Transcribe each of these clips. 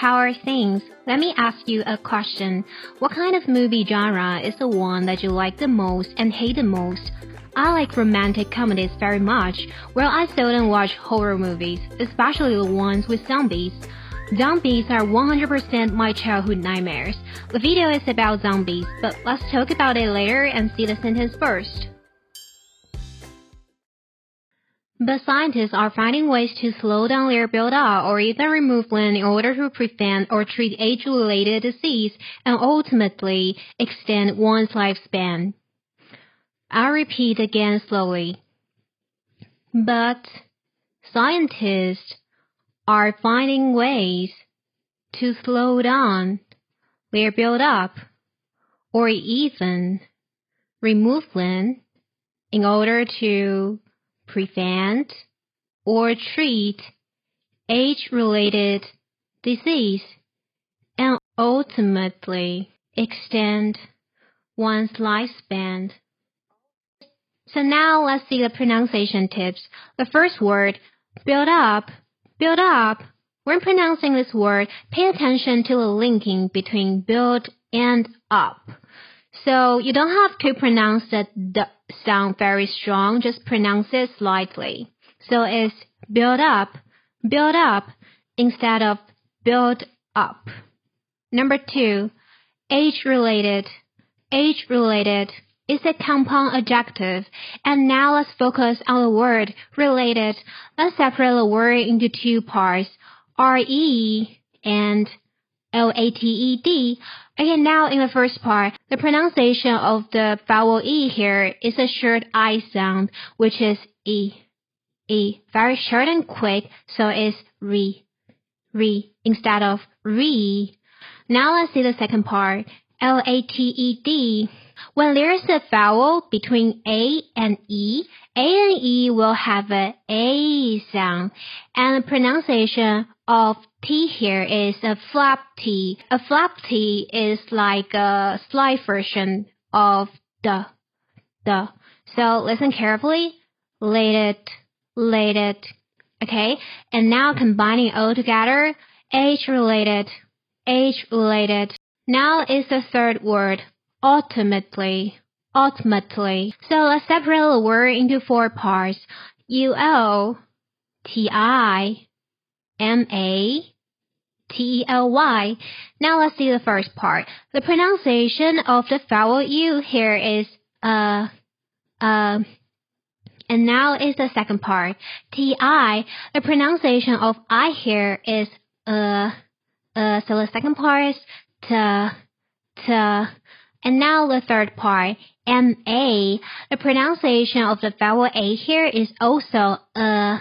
How are things? Let me ask you a question. What kind of movie genre is the one that you like the most and hate the most? I like romantic comedies very much, while I seldom watch horror movies, especially the ones with zombies. Zombies are 100% my childhood nightmares. The video is about zombies, but let's talk about it later and see the sentence first. But scientists are finding ways to slow down their build-up or even remove them in order to prevent or treat age-related disease and ultimately extend one's lifespan. I'll repeat again slowly. But scientists are finding ways to slow down their build-up or even remove them in order to prevent or treat age-related disease and ultimately extend one's lifespan. So now let's see the pronunciation tips. The first word, build up, build up. When pronouncing this word, pay attention to the linking between build and up. So you don't have to pronounce the d sound very strong, just pronounce it slightly. So it's build up, build up instead of build up. Number two, age related, age related is a compound adjective. And now let's focus on the word related. Let's separate the word into two parts, re and L-A-T-E-D. Okay, now in the first part, the pronunciation of the vowel E here is a short I sound, which is E. E. Very short and quick, so it's re. Re instead of re. Now let's see the second part. L-A-T-E-D. When there is a vowel between A and E, A and E will have a A sound, and the pronunciation of T here is a flap T. A flap T is like a slight version of the, the. So listen carefully. Lated, lated. Okay, and now combining all together, age related, age related. Now is the third word, ultimately, ultimately. So let's separate the word into four parts. U L T I M A T E L Y. Now let's see the first part. The pronunciation of the vowel U here is uh uh and now is the second part. T I. The pronunciation of I here is uh uh so the second part is t t and now the third part, M-A. The pronunciation of the vowel A here is also uh,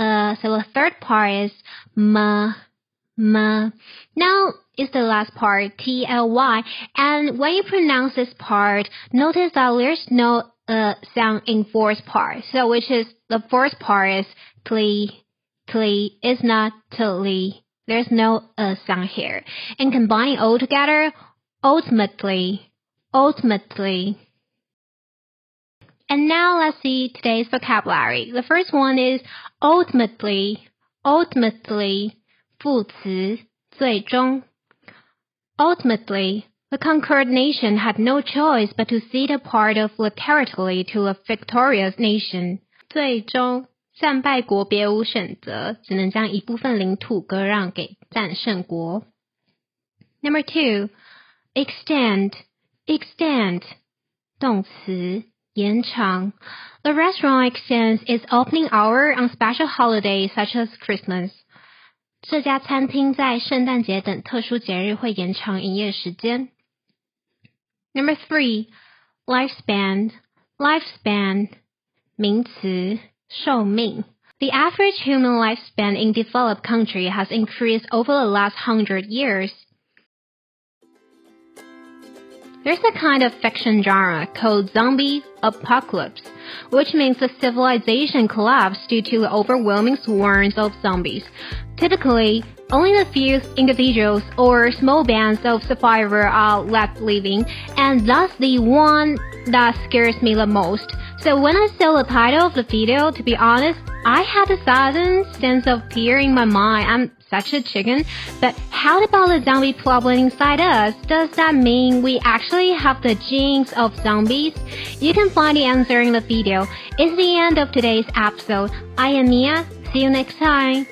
uh, so the third part is M, M. Now is the last part, T-L-Y. And when you pronounce this part, notice that there's no uh sound in fourth part. So which is, the fourth part is tle, tle, is not tle. There's no uh sound here. And combining all together, ultimately, ultimately. And now let's see today's vocabulary. The first one is ultimately, ultimately, 副词，最终. Ultimately, the conquered nation had no choice but to cede a part of the territory to a victorious nation. 最终，战败国别无选择，只能将一部分领土割让给战胜国。Number two, extend, extend, 动词， 延长. The restaurant extends its opening hour on special holidays such as Christmas. 这家餐厅在圣诞节等特殊节日会延长营业时间。Number three, lifespan, lifespan, 名词，寿命. The average human lifespan in developed country has increased over the last hundred years. there's a kind of fiction genre called zombie apocalypse, which means the civilization collapsed due to overwhelming swarms of zombies. Typically, only a few individuals or small bands of survivors are left living, and that's the one that scares me the most. So when I saw the title of the video, to be honest, I had a sudden sense of fear in my mind. I'm such a chicken. But how about the zombie problem inside us? Does that mean we actually have the genes of zombies? You can find the answer in the video. It's the end of today's episode. I am Mia. See you next time.